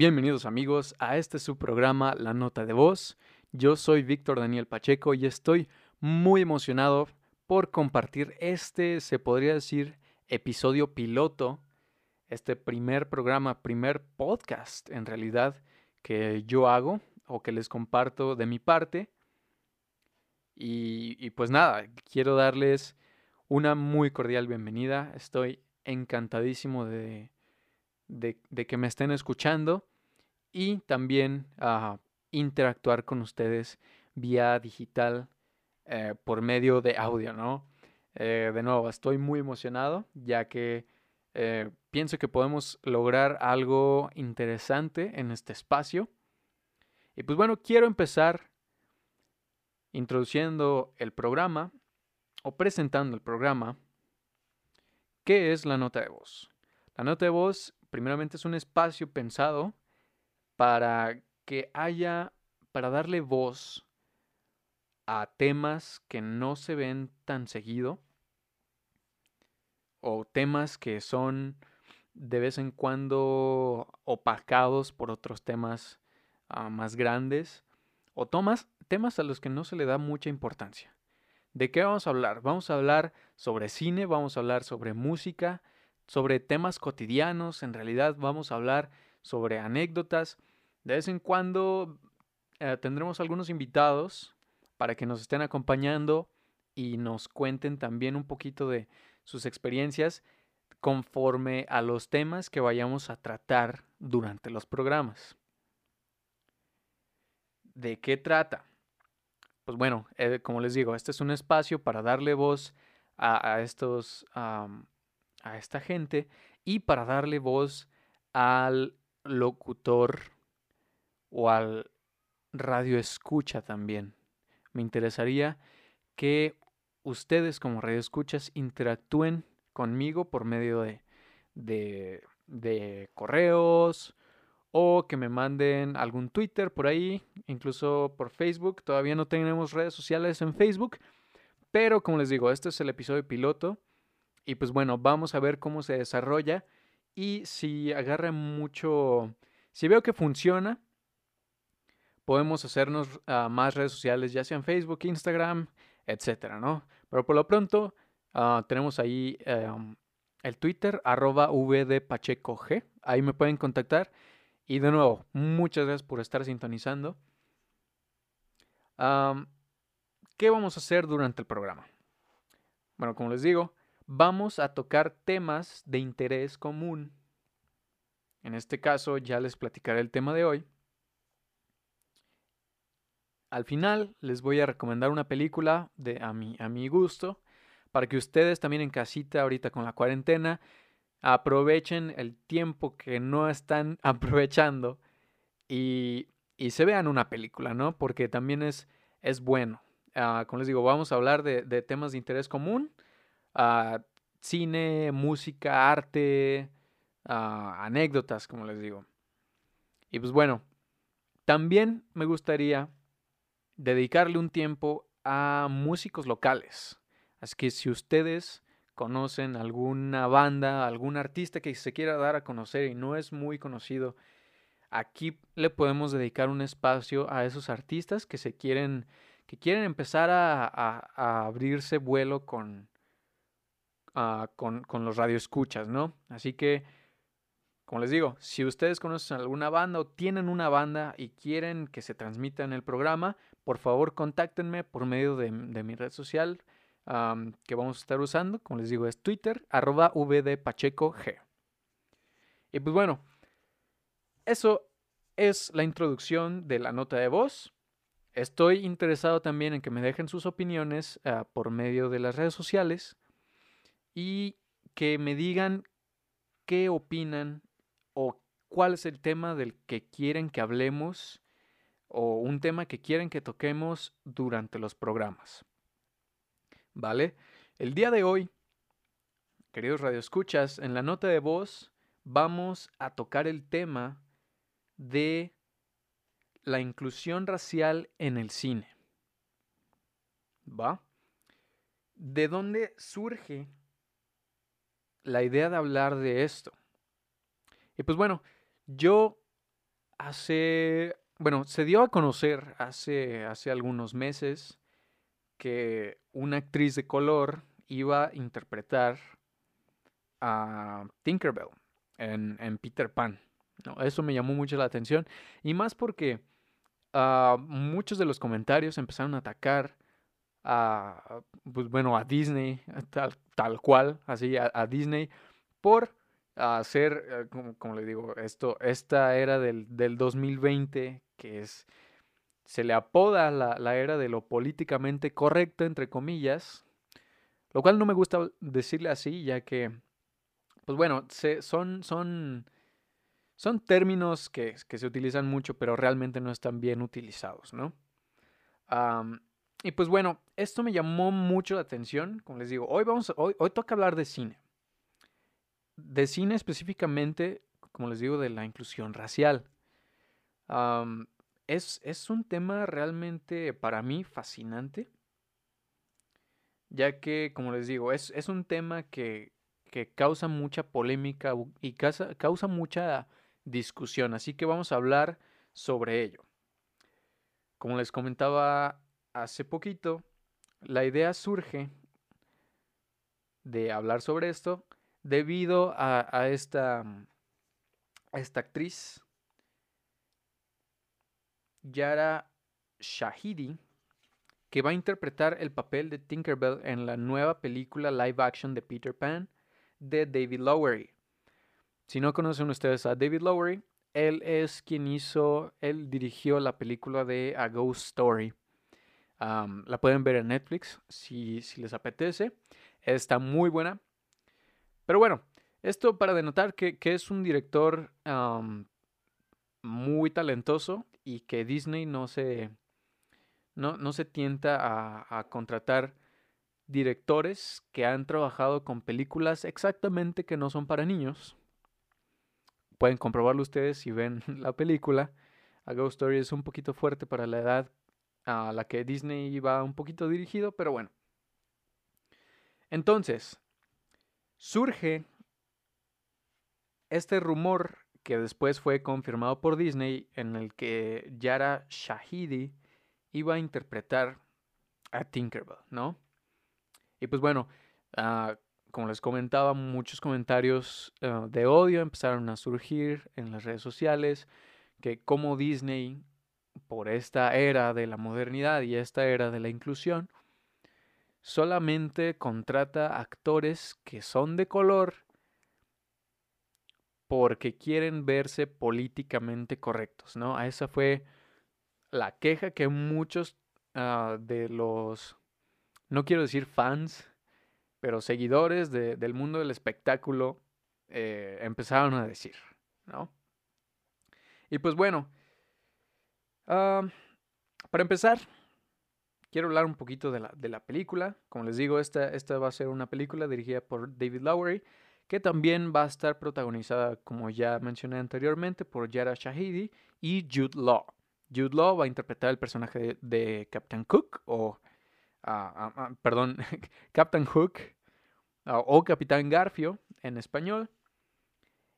Bienvenidos amigos a este su programa La Nota de Voz. Yo soy Víctor Daniel Pacheco y estoy muy emocionado por compartir este, se podría decir, episodio piloto, este primer programa, primer podcast en realidad que yo hago o que les comparto de mi parte. Y, pues nada, quiero darles una muy cordial bienvenida. Estoy encantadísimo de, de, que me estén escuchando y también a interactuar con ustedes vía digital eh, por medio de audio, ¿no? Eh, de nuevo, estoy muy emocionado ya que eh, pienso que podemos lograr algo interesante en este espacio. Y pues bueno, quiero empezar introduciendo el programa o presentando el programa. ¿Qué es la nota de voz? La nota de voz primeramente es un espacio pensado para que haya, para darle voz a temas que no se ven tan seguido o temas que son de vez en cuando opacados por otros temas ah, más grandes o tomas, temas a los que no se le da mucha importancia. ¿De qué vamos a hablar? Vamos a hablar sobre cine, vamos a hablar sobre música, sobre temas cotidianos, en realidad vamos a hablar sobre anécdotas. De vez en cuando eh, tendremos algunos invitados para que nos estén acompañando y nos cuenten también un poquito de sus experiencias conforme a los temas que vayamos a tratar durante los programas. ¿De qué trata? Pues bueno, eh, como les digo, este es un espacio para darle voz a, estos a esta gente y para darle voz al locutor o al radio escucha también. Me interesaría que ustedes como radio escuchas interactúen conmigo por medio de, de, de correos o que me manden algún Twitter por ahí, incluso por Facebook. Todavía no tenemos redes sociales en Facebook, pero como les digo, este es el episodio piloto y pues bueno, vamos a ver cómo se desarrolla y si agarra mucho, si veo que funciona, podemos hacernos ah, más redes sociales, ya sean Facebook, Instagram, etcétera, ¿no? Pero por lo pronto ah, tenemos ahí em, el Twitter, arroba vdpachecog, ahí me pueden contactar. Y de nuevo, muchas gracias por estar sintonizando. ¿Qué vamos a hacer durante el programa? Bueno, como les digo, vamos a tocar temas de interés común. En este caso ya les platicaré el tema de hoy. Al final les voy a recomendar una película de a mi, a mi gusto para que ustedes también en casita ahorita con la cuarentena aprovechen el tiempo que no están aprovechando y, y se vean una película, ¿no? Porque también es, es bueno. Ah, como les digo, vamos a hablar de, de temas de interés común cine, música, arte, anécdotas, como les digo. Y pues bueno, también me gustaría dedicarle un tiempo a músicos locales. Así que si ustedes conocen alguna banda, algún artista que se quiera dar a conocer y no es muy conocido, aquí le podemos dedicar un espacio a esos artistas que se quieren, que quieren empezar a abrirse vuelo con, Ah, con, con, los radioescuchas, ¿no? Así que, como les digo, si ustedes conocen alguna banda o tienen una banda y quieren que se transmita en el programa, por favor contáctenme por medio de, mi red social que vamos a estar usando. Como les digo, es Twitter, arroba vdpachecog. Y pues bueno, eso es la introducción de la nota de voz. Estoy interesado también en que me dejen sus opiniones ah, por medio de las redes sociales y que me digan qué opinan o cuál es el tema del que quieren que hablemos o un tema que quieren que toquemos durante los programas. ¿Vale? El día de hoy, queridos radioescuchas, en la nota de voz vamos a tocar el tema de la inclusión racial en el cine. ¿Va? ¿De dónde surge la idea de hablar de esto. Y pues bueno, yo hace, bueno, se dio a conocer hace, hace algunos meses que una actriz de color iba a interpretar a Tinkerbell en, Peter Pan. Eso me llamó mucho la atención. Y más porque ah, muchos de los comentarios empezaron a atacar a, pues bueno, a Disney, tal, tal cual, así, a, Disney, por hacer, eh, como, como, le digo, esto, esta era del, del 2020, que es, se le apoda la, la era de lo políticamente correcto, entre comillas, lo cual no me gusta decirle así, ya que pues bueno, son, son, son términos que, se utilizan mucho, pero realmente no están bien utilizados, ¿no? y pues bueno, esto me llamó mucho la atención. Como les digo, hoy, vamos, hoy, hoy toca hablar de cine. De cine específicamente, como les digo, de la inclusión racial. es, un tema realmente para mí fascinante, ya que, como les digo, es, es un tema que, que causa mucha polémica y causa, causa mucha discusión. Así que vamos a hablar sobre ello. Como les comentaba hace poquito, la idea surge de hablar sobre esto debido a, esta, a esta actriz, Yara Shahidi, que va a interpretar el papel de Tinkerbell en la nueva película live action de Peter Pan de David Lowery. Si no conocen ustedes a David Lowery, él es quien hizo, él dirigió la película de A Ghost Story. la pueden ver en Netflix si, les apetece. Está muy buena. Pero bueno, esto para denotar que, es un director muy talentoso y que Disney no se, no, no se tienta a, a contratar directores que han trabajado con películas exactamente que no son para niños. Pueden comprobarlo ustedes si ven la película. A Ghost Story es un poquito fuerte para la edad a la que Disney iba un poquito dirigido, pero bueno. Entonces, surge este rumor que después fue confirmado por Disney en el que Yara Shahidi iba a interpretar a Tinkerbell, ¿no? Y pues bueno, ah, como les comentaba, muchos comentarios ah, de odio empezaron a surgir en las redes sociales, que como Disney, por esta era de la modernidad y esta era de la inclusión, solamente contrata actores que son de color porque quieren verse políticamente correctos, ¿no? A esa fue la queja que muchos ah, de los no quiero decir fans, pero seguidores del mundo del espectáculo eh, empezaron a decir, ¿no? Y pues bueno, para empezar, quiero hablar un poquito de la, película. Como les digo, esta, esta va a ser una película dirigida por David Lowery, que también va a estar protagonizada, como ya mencioné anteriormente, por Yara Shahidi y Jude Law. Jude Law va a interpretar el personaje de, de Captain Cook o perdón, Captain Hook o Capitán Garfio en español.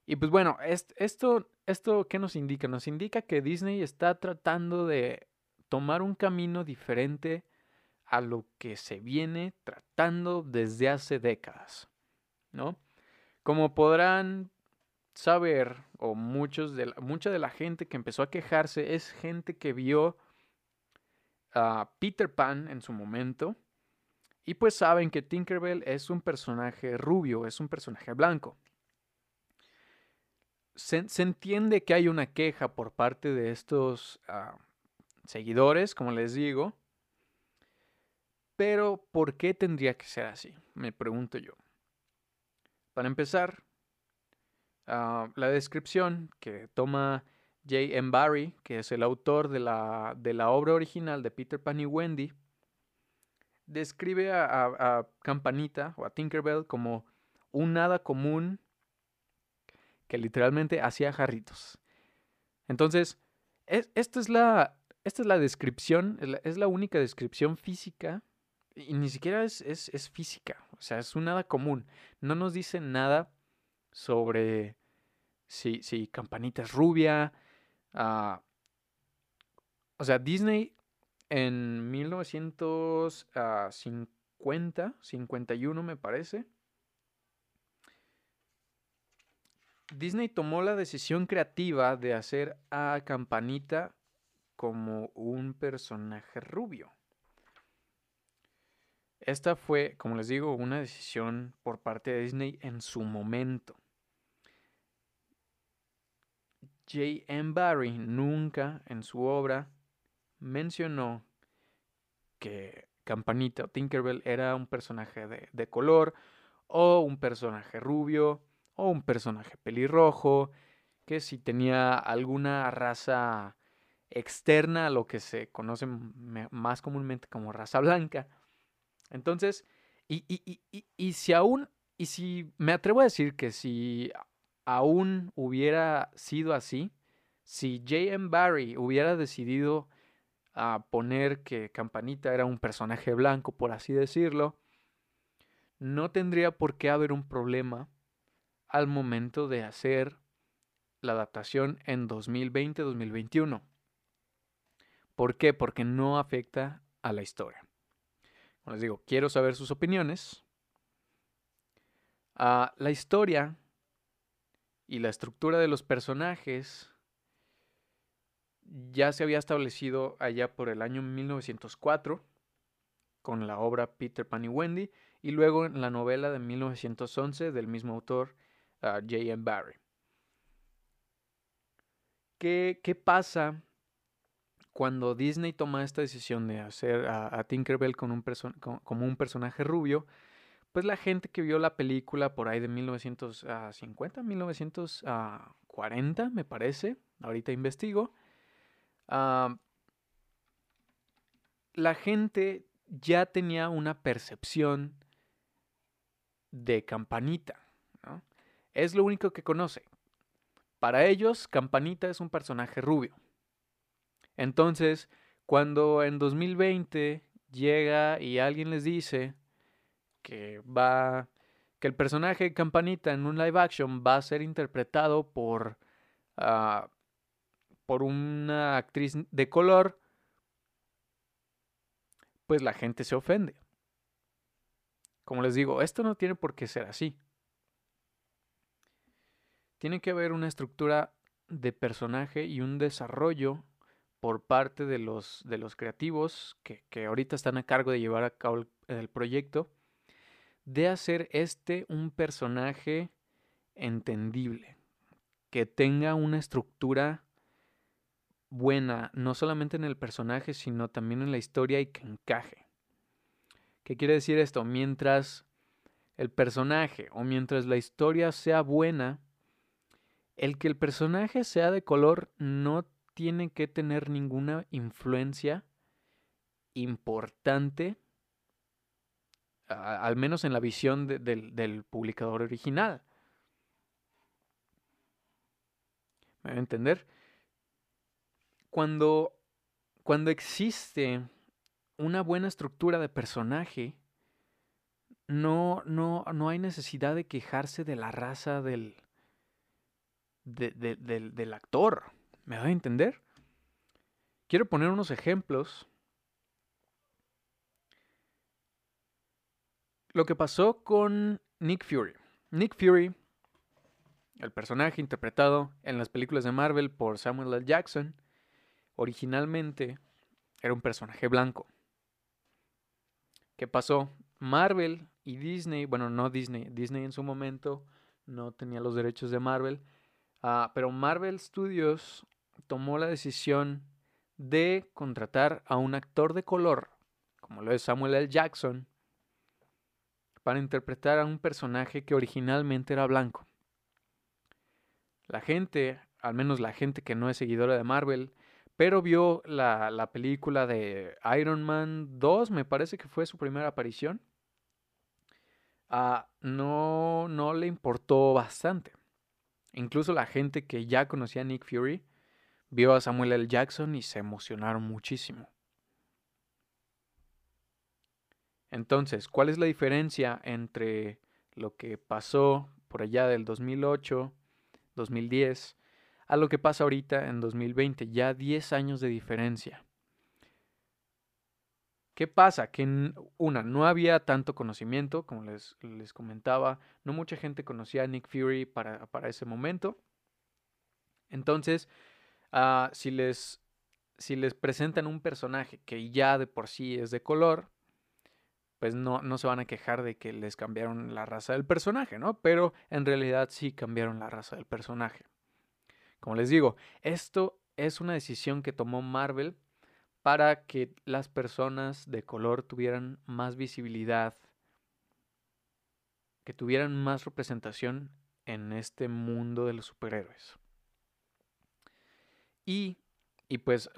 Y pues bueno, esto, esto ¿qué nos indica? Nos indica que Disney está tratando de tomar un camino diferente a lo que se viene tratando desde hace décadas, ¿no? Como podrán saber, o muchos de mucha de la gente que empezó a quejarse es gente que vio a Peter Pan en su momento. Y pues saben que Tinkerbell es un personaje rubio, es un personaje blanco. Se, entiende que hay una queja por parte de estos ah, seguidores, como les digo. Pero, ¿por qué tendría que ser así? Me pregunto yo. Para empezar, ah, la descripción que toma J. M. Barry, que es el autor de la, de la obra original de Peter Pan y Wendy, describe a, Campanita o a Tinkerbell como un nada común que literalmente hacía jarritos. Entonces, esta, es la, esta es la descripción, es la, única descripción física y ni siquiera es, es, física, o sea, es un nada común. No nos dice nada sobre si, si Campanita es rubia, Ah, o sea, Disney en 1950, 51 me parece, Disney tomó la decisión creativa de hacer a Campanita como un personaje rubio. Esta fue, como les digo, una decisión por parte de Disney en su momento. J. M. Barry nunca en su obra mencionó que Campanita o Tinkerbell era un personaje de, de color o un personaje rubio o un personaje pelirrojo, que si tenía alguna raza externa a lo que se conoce más comúnmente como raza blanca. Entonces, y, y, si aún, y si me atrevo a decir que si aún hubiera sido así, si J.M. Barry hubiera decidido a ah, poner que Campanita era un personaje blanco, por así decirlo, no tendría por qué haber un problema al momento de hacer la adaptación en 2020-2021. ¿Por qué? Porque no afecta a la historia. Les digo, quiero saber sus opiniones. Ah, la historia y la estructura de los personajes ya se había establecido allá por el año 1904 con la obra Peter Pan y Wendy y luego en la novela de 1911 del mismo autor J.M. Barry. ¿Qué, ¿Qué, pasa cuando Disney toma esta decisión de hacer a, Tinkerbell con un como un personaje rubio? Pues la gente que vio la película por ahí de 1950, 1940, me parece, ahorita investigo, la gente ya tenía una percepción de campanita. Es lo único que conoce. Para ellos, Campanita es un personaje rubio. Entonces, cuando en 2020 llega y alguien les dice que va que el personaje Campanita en un live action va a ser interpretado por ah, por una actriz de color, pues la gente se ofende. Como les digo, esto no tiene por qué ser así. Tiene que haber una estructura de personaje y un desarrollo por parte de los, de los creativos que, que ahorita están a cargo de llevar a cabo el, proyecto, de hacer este un personaje entendible, que tenga una estructura buena, no solamente en el personaje, sino también en la historia y que encaje. ¿Qué quiere decir esto? Mientras el personaje o mientras la historia sea buena, el que el personaje sea de color no tiene que tener ninguna influencia importante, al menos en la visión del, publicador original. ¿Me va a entender? Cuando, cuando existe una buena estructura de personaje, no, no, no hay necesidad de quejarse de la raza del, del, actor. ¿Me da a entender? Quiero poner unos ejemplos. Lo que pasó con Nick Fury. Nick Fury, el personaje interpretado en las películas de Marvel por Samuel L. Jackson, originalmente era un personaje blanco. ¿Qué pasó? Marvel y Disney, bueno, no Disney, Disney en su momento no tenía los derechos de Marvel, Ah, pero Marvel Studios tomó la decisión de contratar a un actor de color, como lo es Samuel L. Jackson, para interpretar a un personaje que originalmente era blanco. La gente, al menos la gente que no es seguidora de Marvel, pero vio la, película de Iron Man 2, me parece que fue su primera aparición, ah, no, no le importó bastante. Incluso la gente que ya conocía a Nick Fury vio a Samuel L. Jackson y se emocionaron muchísimo. Entonces, ¿cuál es la diferencia entre lo que pasó por allá del 2008, 2010, a lo que pasa ahorita en 2020, ya 10 años de diferencia. ¿Qué pasa? Que una, no había tanto conocimiento, como les, les comentaba, no mucha gente conocía a Nick Fury para, ese momento. Entonces, ah, si, les, si les presentan un personaje que ya de por sí es de color, pues no, no se van a quejar de que les cambiaron la raza del personaje, ¿no? Pero en realidad sí cambiaron la raza del personaje. Como les digo, esto es una decisión que tomó Marvel para que las personas de color tuvieran más visibilidad, que tuvieran más representación en este mundo de los superhéroes. Y, pues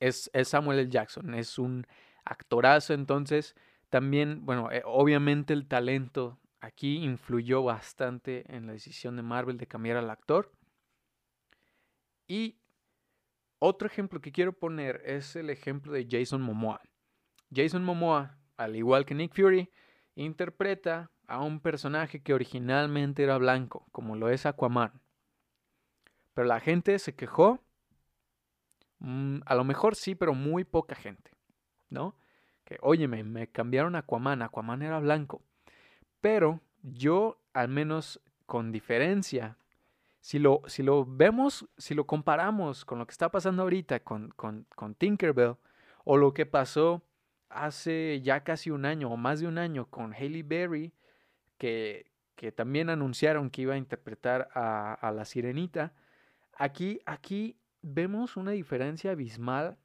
es, es, Samuel L. Jackson, es un actorazo, entonces también, bueno, eh, obviamente el talento aquí influyó bastante en la decisión de Marvel de cambiar al actor. Y otro ejemplo que quiero poner es el ejemplo de Jason Momoa. Jason Momoa, al igual que Nick Fury, interpreta a un personaje que originalmente era blanco, como lo es Aquaman. Pero la gente se quejó. Mm, a lo mejor sí, pero muy poca gente, ¿no? Que, oye, me cambiaron a Aquaman, Aquaman era blanco. Pero yo, al menos con diferencia si lo, si lo vemos, si lo comparamos con lo que está pasando ahorita con, con, con Tinkerbell o lo que pasó hace ya casi un año o más de un año con Haley Berry, que, que también anunciaron que iba a interpretar a, a, la sirenita, aquí, aquí vemos una diferencia abismal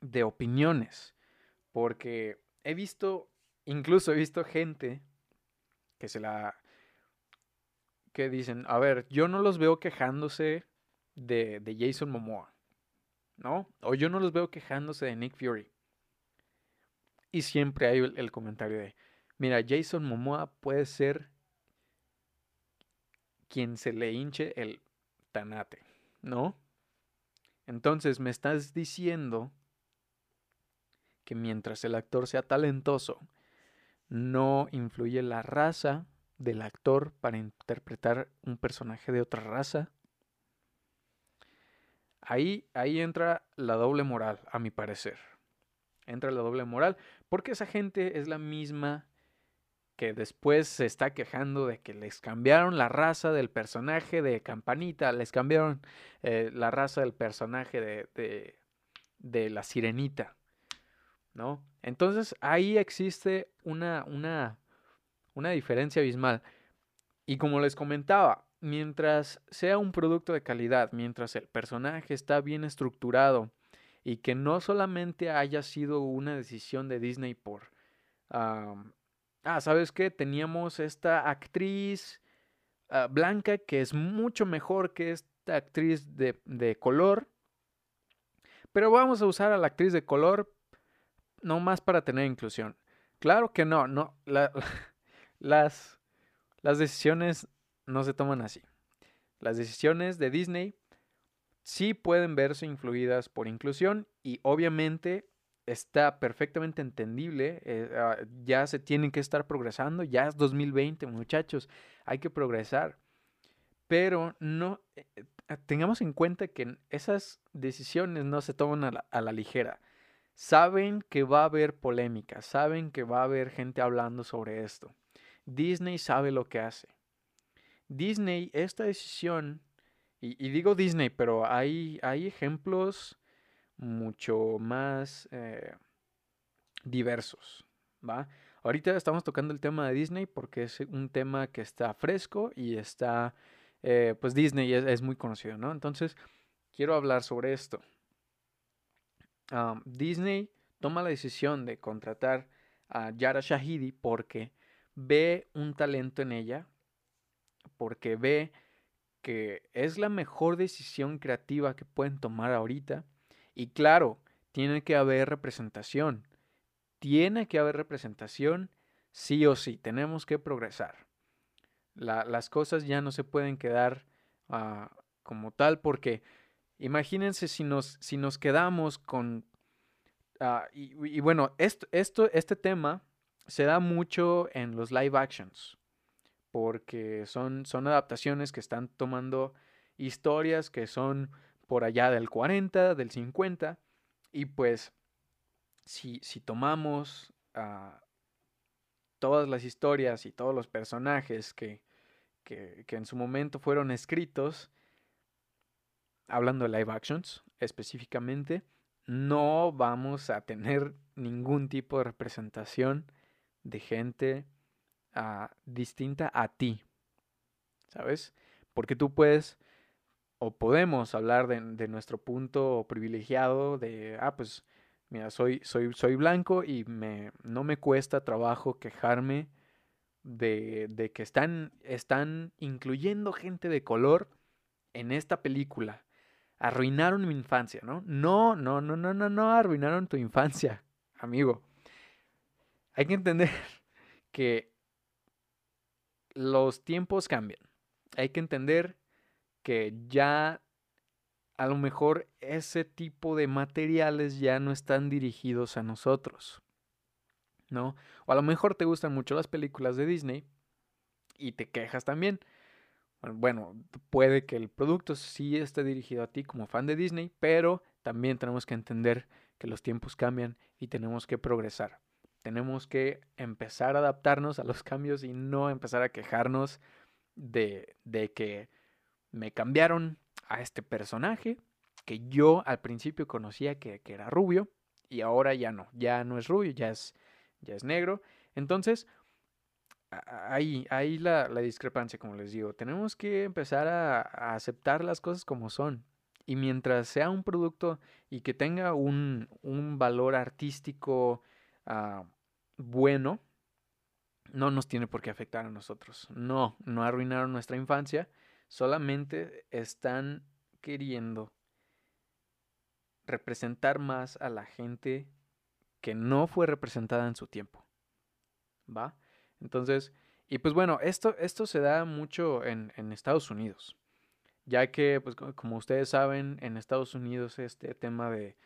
de opiniones, porque he visto, incluso he visto gente que se la, que dicen, a ver, yo no los veo quejándose de, de Jason Momoa, ¿no? O yo no los veo quejándose de Nick Fury. Y siempre hay el, comentario de, mira, Jason Momoa puede ser quien se le hinche el tanate, ¿no? Entonces me estás diciendo que mientras el actor sea talentoso, no influye la raza del actor para interpretar un personaje de otra raza. Ahí, ahí entra la doble moral, a mi parecer. Entra la doble moral, porque esa gente es la misma que después se está quejando de que les cambiaron la raza del personaje de Campanita, les cambiaron eh, la raza del personaje de, de, de, la Sirenita, ¿no? Entonces ahí existe una, una una diferencia abismal. Y como les comentaba, mientras sea un producto de calidad, mientras el personaje está bien estructurado y que no solamente haya sido una decisión de Disney por, ah, ¿sabes qué? Teníamos esta actriz ah, blanca que es mucho mejor que esta actriz de, de color, pero vamos a usar a la actriz de color no más para tener inclusión. Claro que no, no, la, las, las decisiones no se toman así. Las decisiones de Disney sí pueden verse influidas por inclusión y obviamente está perfectamente entendible, eh, ah, ya se tienen que estar progresando, ya es 2020 muchachos, hay que progresar, pero no, eh, eh, tengamos en cuenta que esas decisiones no se toman a la, ligera, saben que va a haber polémica, saben que va a haber gente hablando sobre esto. Disney sabe lo que hace. Disney, esta decisión, y, digo Disney, pero hay, hay ejemplos mucho más eh, diversos, ¿va? Ahorita estamos tocando el tema de Disney porque es un tema que está fresco y está, eh, pues Disney es, muy conocido, ¿no? Entonces, quiero hablar sobre esto. Disney toma la decisión de contratar a Yara Shahidi porque ve un talento en ella, porque ve que es la mejor decisión creativa que pueden tomar ahorita. Y claro, tiene que haber representación. Tiene que haber representación, sí o sí. Tenemos que progresar. las cosas ya no se pueden quedar ah, como tal porque imagínense si nos, si nos quedamos con... Ah, y, bueno, esto, esto, este tema se da mucho en los live actions, porque son, son adaptaciones que están tomando historias que son por allá del 40, del 50, y pues si, si tomamos ah, todas las historias y todos los personajes que, que, en su momento fueron escritos, hablando de live actions específicamente, no vamos a tener ningún tipo de representación de gente uh, distinta a ti, ¿sabes? Porque tú puedes o podemos hablar de, de, nuestro punto privilegiado de, ah, pues, mira, soy, soy, soy blanco y me, no me cuesta trabajo quejarme de, de que están, están incluyendo gente de color en esta película arruinaron mi infancia, ¿no? No, no, no, no, no, no, arruinaron tu infancia, amigo. Hay que entender que los tiempos cambian. Hay que entender que ya a lo mejor ese tipo de materiales ya no están dirigidos a nosotros, ¿no? O a lo mejor te gustan mucho las películas de Disney y te quejas también bueno, puede que el producto sí esté dirigido a ti como fan de Disney, pero también tenemos que entender que los tiempos cambian y tenemos que progresar. Tenemos que empezar a adaptarnos a los cambios y no empezar a quejarnos de, de que me cambiaron a este personaje que yo al principio conocía que, que, era rubio y ahora ya no, ya no es rubio, ya es, ya es negro. Entonces, ahí, ahí la, la, discrepancia, como les digo. Tenemos que empezar a, aceptar las cosas como son. Y mientras sea un producto y que tenga un, un valor artístico uh, bueno, no nos tiene por qué afectar a nosotros. No, no arruinaron nuestra infancia. Solamente están queriendo representar más a la gente que no fue representada en su tiempo. ¿Va? Entonces, y pues bueno, esto, esto se da mucho en, en Estados Unidos, ya que, pues como ustedes saben, en Estados Unidos este tema de,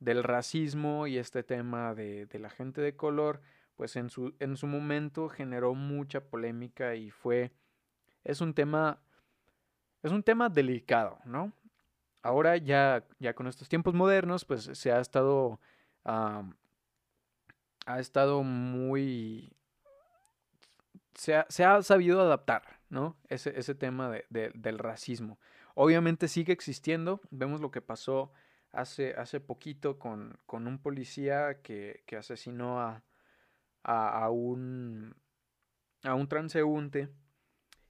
del racismo y este tema de, de la gente de color, pues en su, en su momento generó mucha polémica y fue, es un tema, es un tema delicado, ¿no? Ahora ya, ya con estos tiempos modernos, pues se ha estado, ha estado muy, se ha, sabido adaptar, ¿no? Ese, ese tema de, del racismo. Obviamente sigue existiendo. Vemos lo que pasó hace, hace poquito con, con un policía que, que asesinó a, a, un, a un transeúnte.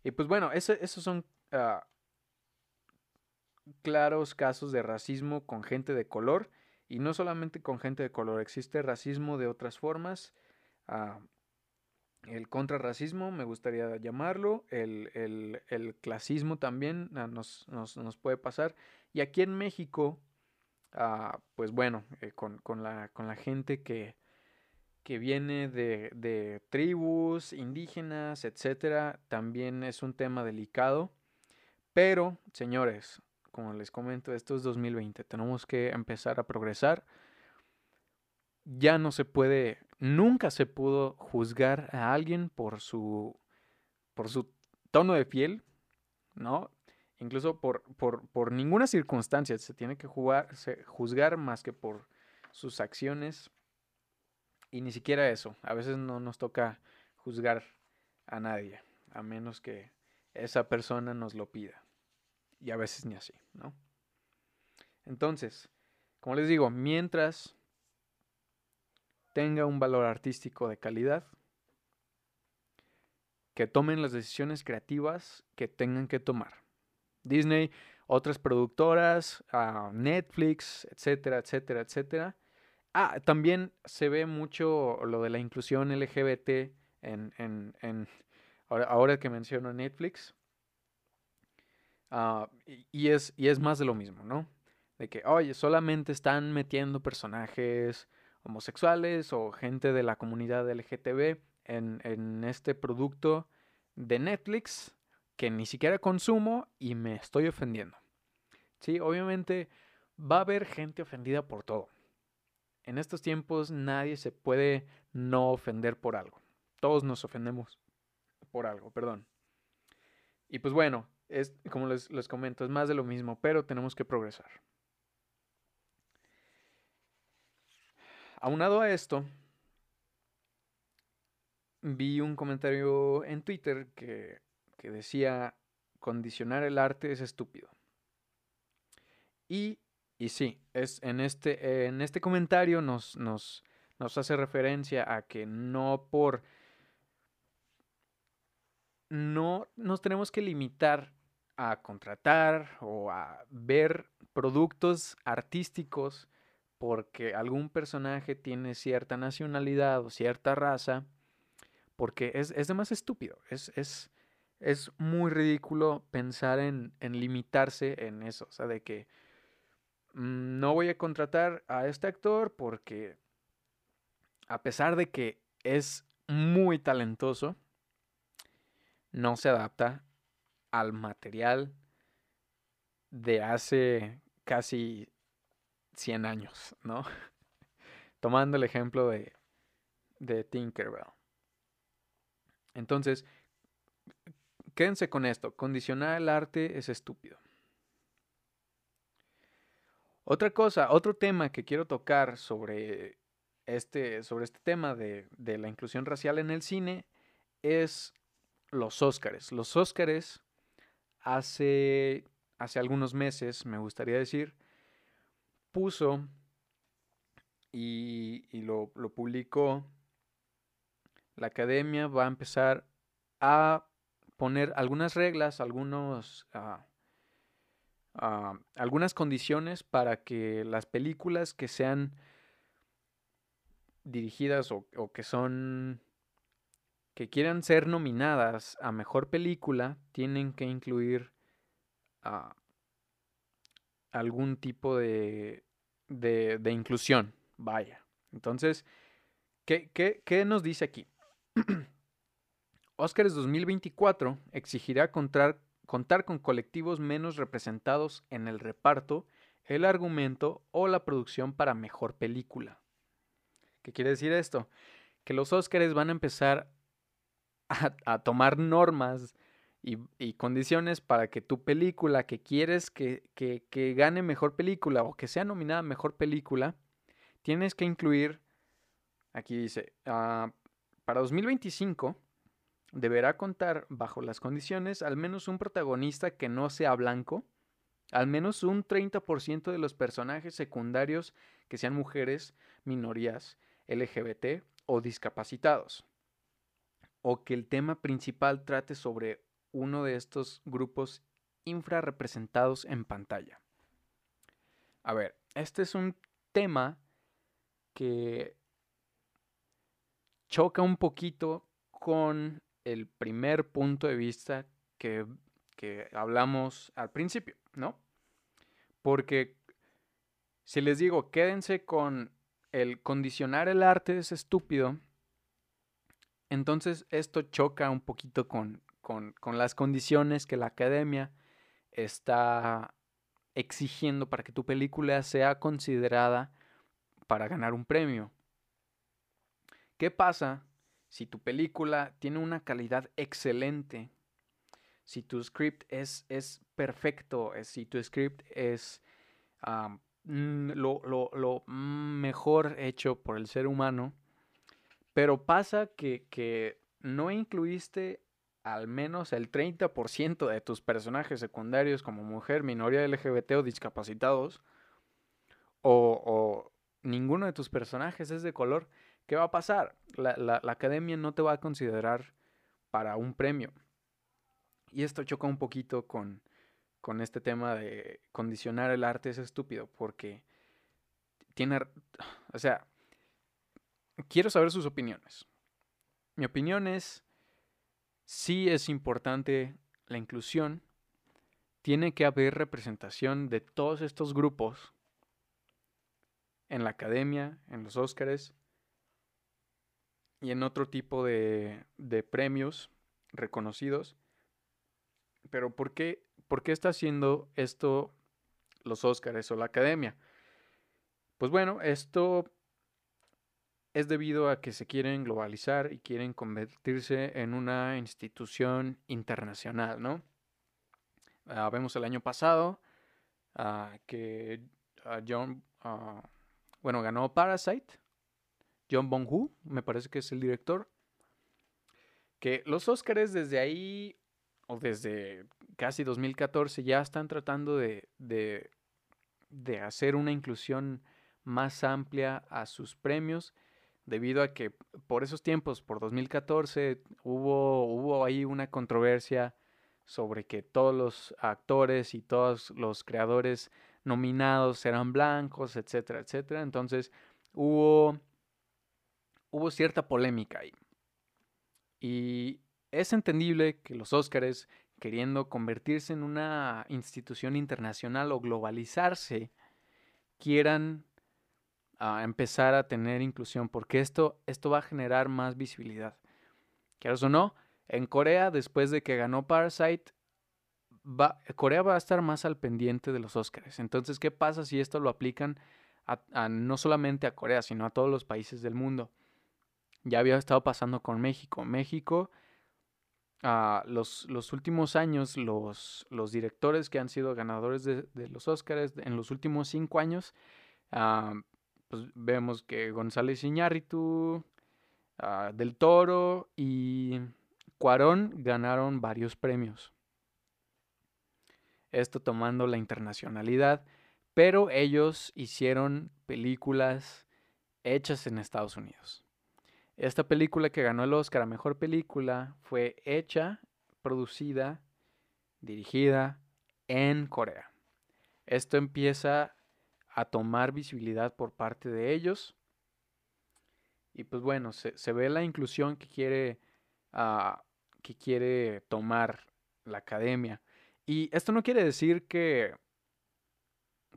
Y pues bueno, ese, esos son uh, claros casos de racismo con gente de color. Y no solamente con gente de color, existe racismo de otras formas. Uh, el contrarracismo, me gustaría llamarlo, el, el, el clasismo también ah, nos, nos, nos, puede pasar. Y aquí en México, ah, pues bueno, eh, con, con, la, con la gente que, que viene de, de tribus indígenas, etcétera, también es un tema delicado. Pero, señores, como les comento, esto es 2020, tenemos que empezar a progresar. Ya no se puede Nunca se pudo juzgar a alguien por su, por su tono de piel, ¿no? Incluso por, por, por ninguna circunstancia se tiene que jugar, se, juzgar más que por sus acciones. Y ni siquiera eso. A veces no nos toca juzgar a nadie, a menos que esa persona nos lo pida. Y a veces ni así, ¿no? Entonces, como les digo, mientras tenga un valor artístico de calidad, que tomen las decisiones creativas que tengan que tomar. Disney, otras productoras, uh, Netflix, etcétera, etcétera, etcétera. Ah, también se ve mucho lo de la inclusión LGBT en, en, en ahora, ahora, que menciono Netflix. Uh, y, es, y es más de lo mismo, ¿no? De que, oye, solamente están metiendo personajes homosexuales o gente de la comunidad LGTB en, en este producto de Netflix que ni siquiera consumo y me estoy ofendiendo. Sí, obviamente va a haber gente ofendida por todo. En estos tiempos nadie se puede no ofender por algo. Todos nos ofendemos por algo, perdón. Y pues bueno, es, como les, les comento, es más de lo mismo, pero tenemos que progresar. Aunado a esto, vi un comentario en Twitter que, decía, condicionar el arte es estúpido. Y, y sí, es, en, este, en este comentario nos, nos, nos hace referencia a que no por... No nos tenemos que limitar a contratar o a ver productos artísticos porque algún personaje tiene cierta nacionalidad o cierta raza, porque es, es más estúpido, es, es, es, muy ridículo pensar en, en, limitarse en eso, o sea, de que mm, no voy a contratar a este actor porque a pesar de que es muy talentoso, no se adapta al material de hace casi 100 años, ¿no? Tomando el ejemplo de, de Tinkerbell. Entonces, quédense con esto, condicionar el arte es estúpido. Otra cosa, otro tema que quiero tocar sobre este, sobre este tema de, de la inclusión racial en el cine es los Óscares. Los Óscares hace, hace algunos meses, me gustaría decir, puso y, lo, publicó, la academia va a empezar a poner algunas reglas, algunos, ah, ah, algunas condiciones para que las películas que sean dirigidas o, que son que quieran ser nominadas a mejor película tienen que incluir ah, algún tipo de, de, inclusión. Vaya. Entonces, ¿qué, qué, nos dice aquí? Oscars 2024 exigirá contar, contar con colectivos menos representados en el reparto, el argumento o la producción para mejor película. ¿Qué quiere decir esto? Que los Oscars van a empezar a tomar normas y, condiciones para que tu película que quieres que, gane mejor película o que sea nominada mejor película, tienes que incluir, aquí dice, ah, para 2025 deberá contar bajo las condiciones al menos un protagonista que no sea blanco, al menos un 30% de los personajes secundarios que sean mujeres, minorías, LGBT o discapacitados, o que el tema principal trate sobre uno de estos grupos infrarrepresentados en pantalla. A ver, este es un tema que choca un poquito con el primer punto de vista que, que hablamos al principio, ¿no? Porque si les digo, quédense con el condicionar el arte es estúpido, entonces esto choca un poquito con, con, las condiciones que la academia está exigiendo para que tu película sea considerada para ganar un premio. ¿Qué pasa si tu película tiene una calidad excelente? Si tu script es, es perfecto, si tu script es mm, lo, lo, mejor hecho por el ser humano, pero pasa que, que no incluiste al menos el 30% de tus personajes secundarios como mujer, minoría LGBT o discapacitados, o, ninguno de tus personajes es de color, ¿qué va a pasar? La, academia no te va a considerar para un premio. Y esto choca un poquito con, con este tema de condicionar el arte es estúpido, porque tiene, o sea, quiero saber sus opiniones. Mi opinión es sí es importante la inclusión, tiene que haber representación de todos estos grupos en la academia, en los Óscares y en otro tipo de, premios reconocidos. Pero ¿por qué, ¿por qué está haciendo esto los Óscares o la academia? Pues bueno, esto es debido a que se quieren globalizar y quieren convertirse en una institución internacional, ¿no? ah, vemos el año pasado que John, bueno, ganó Parasite, John Bong-Hu, me parece que es el director, que los Oscars desde ahí, o desde casi 2014, ya están tratando de, de hacer una inclusión más amplia a sus premios debido a que por esos tiempos, por 2014, hubo, hubo ahí una controversia sobre que todos los actores y todos los creadores nominados eran blancos, etcétera, etcétera. Entonces hubo, hubo cierta polémica ahí. Y es entendible que los Óscares, queriendo convertirse en una institución internacional o globalizarse, quieran a empezar a tener inclusión, porque esto, esto va a generar más visibilidad. Quieras o no, en Corea, después de que ganó Parasite, Corea va a estar más al pendiente de los Oscars. Entonces, ¿qué pasa si esto lo aplican a, no solamente a Corea, sino a todos los países del mundo? Ya había estado pasando con México. México, uh, los, los, últimos años, los, los, directores que han sido ganadores de, los Oscars en los últimos cinco años, uh, pues vemos que González Iñárritu, ah, Del Toro y Cuarón ganaron varios premios. Esto tomando la internacionalidad, pero ellos hicieron películas hechas en Estados Unidos. Esta película que ganó el Oscar a Mejor Película fue hecha, producida, dirigida en Corea. Esto empieza a tomar visibilidad por parte de ellos. Y pues bueno, se, ve la inclusión que quiere, ah, que quiere tomar la academia. Y esto no quiere decir que,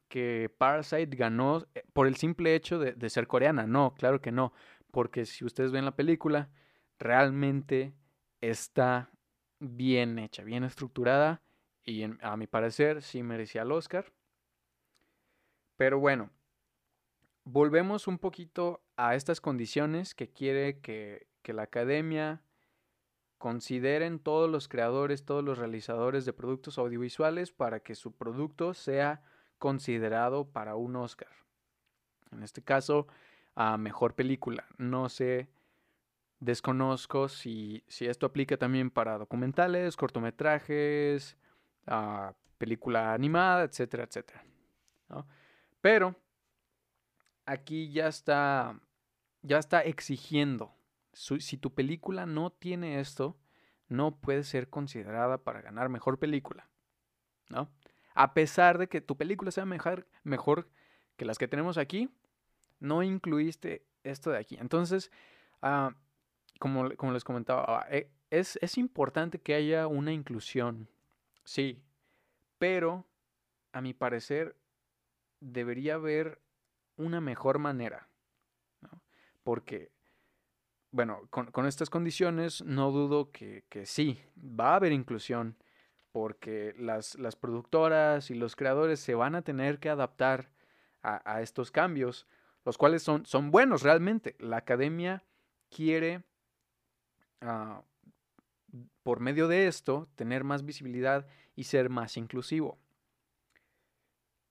que Parasite ganó eh, por el simple hecho de, ser coreana. No, claro que no. Porque si ustedes ven la película, realmente está bien hecha, bien estructurada. Y a mi parecer sí merecía el Oscar. Pero bueno, volvemos un poquito a estas condiciones que quiere que, la academia consideren todos los creadores, todos los realizadores de productos audiovisuales para que su producto sea considerado para un Oscar. En este caso, a mejor película. No sé, desconozco si, esto aplica también para documentales, cortometrajes, a película animada, etcétera, etcétera. Pero aquí ya está, ya está exigiendo. Si tu película no tiene esto, no puede ser considerada para ganar mejor película. ¿No? A pesar de que tu película sea mejor, mejor que las que tenemos aquí, no incluiste esto de aquí. Entonces, ah, como, como, les comentaba, eh, es, es importante que haya una inclusión, sí, pero a mi parecer debería haber una mejor manera, Porque, bueno, con, estas condiciones no dudo que, sí, va a haber inclusión, porque las, productoras y los creadores se van a tener que adaptar a, estos cambios, los cuales son, son, buenos realmente. La academia quiere, ah, por medio de esto, tener más visibilidad y ser más inclusivo.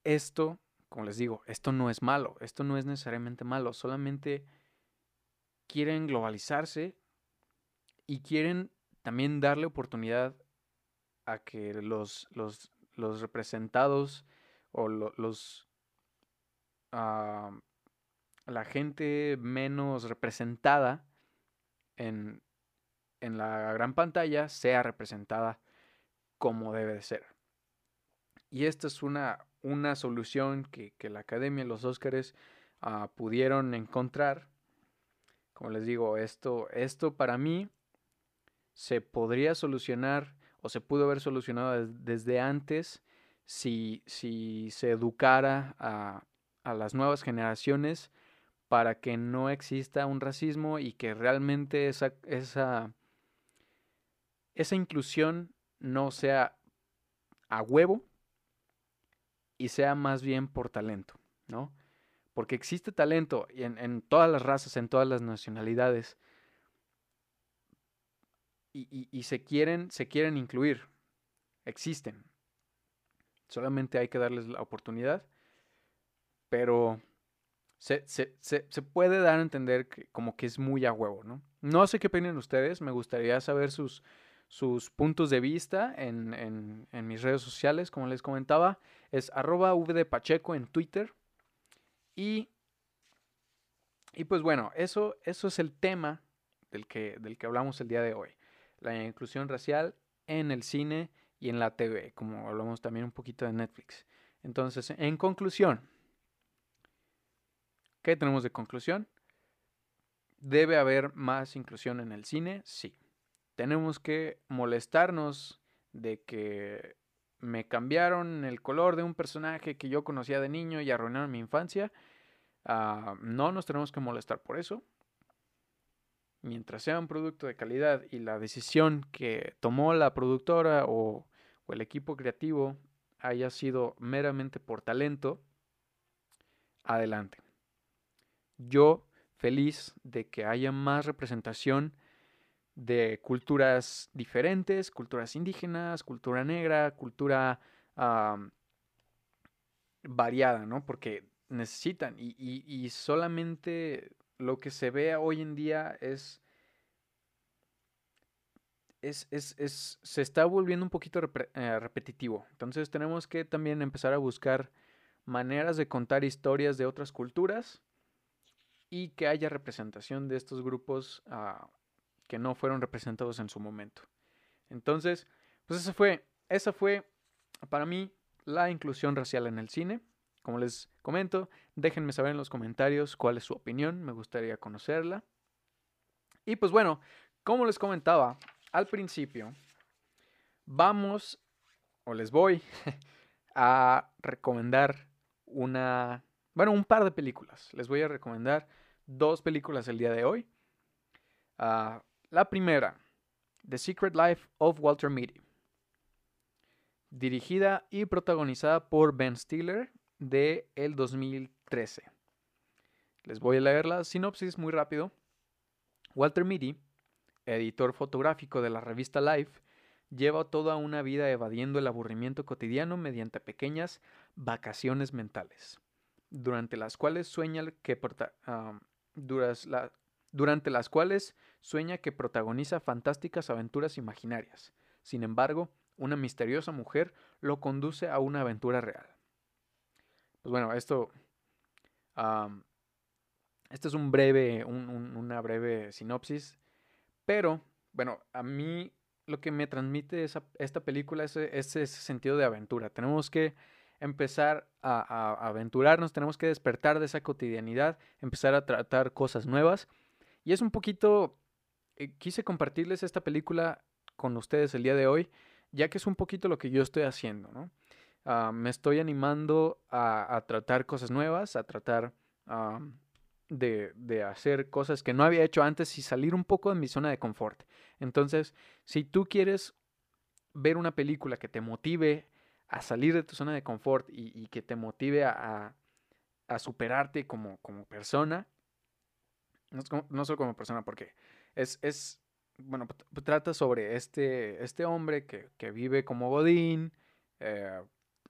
Esto como les digo, esto no es malo, esto no es necesariamente malo, solamente quieren globalizarse y quieren también darle oportunidad a que los, los, representados o los... la gente menos representada en, en la gran pantalla sea representada como debe de ser. Y esta es una, una solución que, la Academia los Óscares ah, pudieron encontrar. Como les digo, esto, esto para mí se podría solucionar o se pudo haber solucionado desde antes si, si se educara a, a, las nuevas generaciones para que no exista un racismo y que realmente esa, esa, esa inclusión no sea a huevo, y sea más bien por talento, ¿no? Porque existe talento en, en todas las razas, en todas las nacionalidades. Y, se, quieren, se quieren incluir. Existen. Solamente hay que darles la oportunidad. Pero se, puede dar a entender que como que es muy a huevo, ¿no? No sé qué opinan ustedes. Me gustaría saber sus, sus puntos de vista en, mis redes sociales, como les comentaba. Es arroba vdpacheco en Twitter. Y, y pues bueno, eso, eso es el tema del que, del que hablamos el día de hoy. La inclusión racial en el cine y en la TV, como hablamos también un poquito de Netflix. Entonces, en conclusión, ¿qué tenemos de conclusión? ¿Debe haber más inclusión en el cine? Sí. Tenemos que molestarnos de que me cambiaron el color de un personaje que yo conocía de niño y arruinaron mi infancia. Ah, no nos tenemos que molestar por eso mientras sea un producto de calidad y la decisión que tomó la productora o, el equipo creativo haya sido meramente por talento, adelante. Yo feliz de que haya más representación de culturas diferentes, culturas indígenas, cultura negra, cultura variada, ¿no? Porque necesitan y, y solamente lo que se ve hoy en día es, es, se está volviendo un poquito eh, repetitivo. Entonces tenemos que también empezar a buscar maneras de contar historias de otras culturas y que haya representación de estos grupos ah, que no fueron representados en su momento. Entonces, pues esa fue, esa fue para mí la inclusión racial en el cine. Como les comento, déjenme saber en los comentarios cuál es su opinión, me gustaría conocerla. Y pues bueno, como les comentaba al principio, vamos o les voy a recomendar una, bueno, un par de películas. Les voy a recomendar dos películas el día de hoy. Ah, la primera, The Secret Life of Walter Mitty, dirigida y protagonizada por Ben Stiller de el 2013. Les voy a leer la sinopsis muy rápido. Walter Mitty, editor fotográfico de la revista Life, lleva toda una vida evadiendo el aburrimiento cotidiano mediante pequeñas vacaciones mentales, durante las cuales sueña que durante las cuales sueña que protagoniza fantásticas aventuras imaginarias. Sin embargo, una misteriosa mujer lo conduce a una aventura real. Pues bueno, esto. este es un breve, una breve sinopsis. Pero, bueno, a mí lo que me transmite esa, esta película es, ese sentido de aventura. Tenemos que empezar a, aventurarnos, tenemos que despertar de esa cotidianidad, empezar a tratar cosas nuevas. Y es un poquito, eh, quise compartirles esta película con ustedes el día de hoy, ya que es un poquito lo que yo estoy haciendo, ¿no? Ah, me estoy animando a, tratar cosas nuevas, a tratar de, hacer cosas que no había hecho antes y salir un poco de mi zona de confort. Entonces, si tú quieres ver una película que te motive a salir de tu zona de confort y, que te motive a, superarte como, como persona, no, solo como persona, porque es, es bueno, trata sobre este, este hombre que, vive como Godín, eh,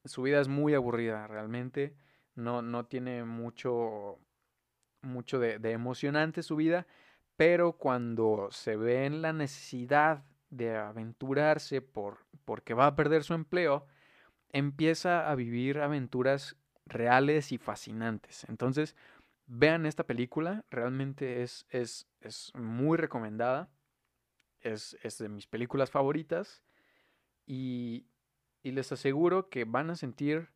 su vida es muy aburrida realmente. No, no tiene mucho, mucho de, emocionante su vida, pero cuando se ve en la necesidad de aventurarse por, porque va a perder su empleo, empieza a vivir aventuras reales y fascinantes. Entonces, vean esta película, realmente es, es, es muy recomendada, es, es, de mis películas favoritas y, y les aseguro que van a sentir,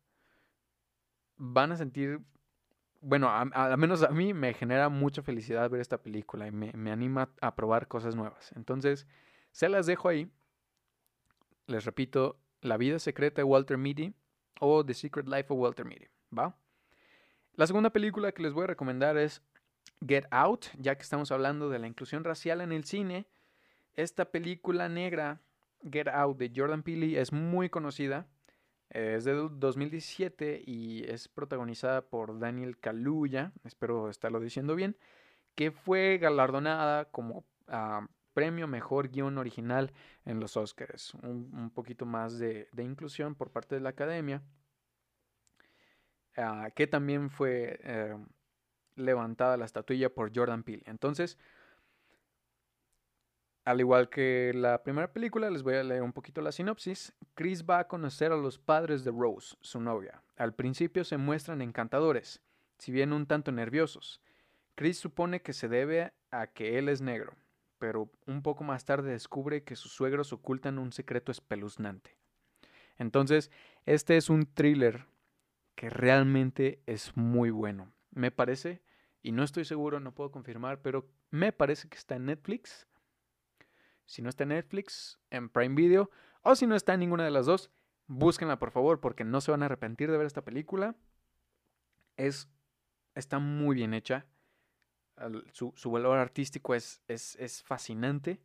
van a sentir, bueno, al menos a mí me genera mucha felicidad ver esta película y me, anima a probar cosas nuevas. Entonces, se las dejo ahí. Les repito, La vida secreta de Walter Mitty o The Secret Life of Walter Mitty, ¿va? La segunda película que les voy a recomendar es Get Out, ya que estamos hablando de la inclusión racial en el cine. Esta película negra Get Out de Jordan Peele es muy conocida. Es de 2017 y es protagonizada por Daniel Kaluuya, espero estarlo diciendo bien, que fue galardonada como ah, premio Mejor Guión Original en los Oscars. Un, poquito más de, inclusión por parte de la academia. Ah, que también fue eh, levantada la estatuilla por Jordan Peele. Entonces, al igual que la primera película, les voy a leer un poquito la sinopsis. Chris va a conocer a los padres de Rose, su novia. Al principio se muestran encantadores, si bien un tanto nerviosos. Chris supone que se debe a que él es negro, pero un poco más tarde descubre que sus suegros ocultan un secreto espeluznante. Entonces, este es un thriller que realmente es muy bueno. Me parece, y no estoy seguro, no puedo confirmar, pero me parece que está en Netflix. Si no está en Netflix, en Prime Video, o si no está en ninguna de las dos, búsquenla por favor, porque no se van a arrepentir de ver esta película. Es, está muy bien hecha. Su, valor artístico es, es, fascinante.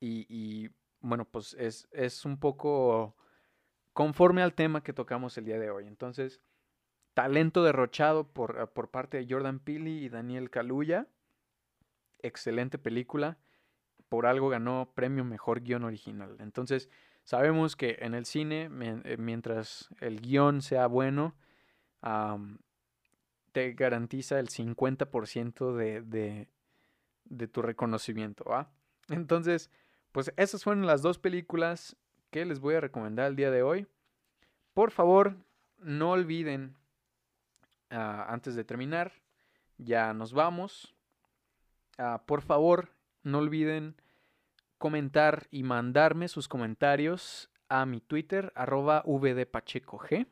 Y, bueno, pues es, es un poco conforme al tema que tocamos el día de hoy. Entonces, talento derrochado por, por parte de Jordan Peele y Daniel Kaluuya. Excelente película por algo ganó premio Mejor Guión Original. Entonces, sabemos que en el cine, eh, mientras el guion sea bueno, te garantiza el 50% de, de, de, tu reconocimiento. Entonces, pues esas fueron las dos películas que les voy a recomendar el día de hoy. Por favor, no olviden, ah, antes de terminar, ya nos vamos. Ah, por favor, no olviden comentar y mandarme sus comentarios a mi Twitter, arroba vdpachecog.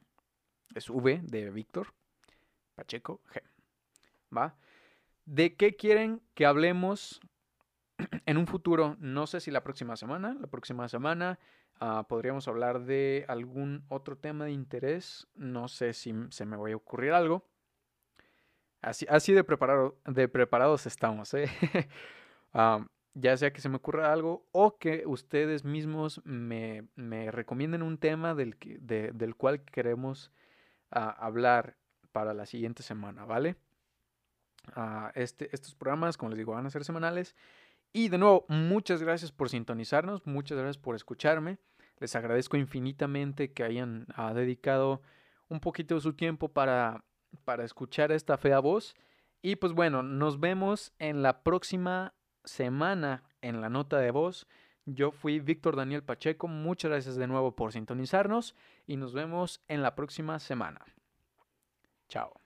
Es V de Víctor, Pacheco G. ¿Va? ¿De qué quieren que hablemos en un futuro? No sé si la próxima semana. La próxima semana ah, podríamos hablar de algún otro tema de interés. No sé si se me va a ocurrir algo. Así, así de, preparado, de preparados estamos. ¿eh? ya sea que se me ocurra algo o que ustedes mismos me, recomienden un tema del, del cual queremos ah, hablar para la siguiente semana, ¿vale? Ah, este, estos programas, como les digo, van a ser semanales. Y de nuevo, muchas gracias por sintonizarnos, muchas gracias por escucharme. Les agradezco infinitamente que hayan ah, dedicado un poquito de su tiempo para, para escuchar esta fea voz. Y pues bueno, nos vemos en la próxima semana en la nota de voz. Yo fui Víctor Daniel Pacheco. Muchas gracias de nuevo por sintonizarnos y nos vemos en la próxima semana. Chao.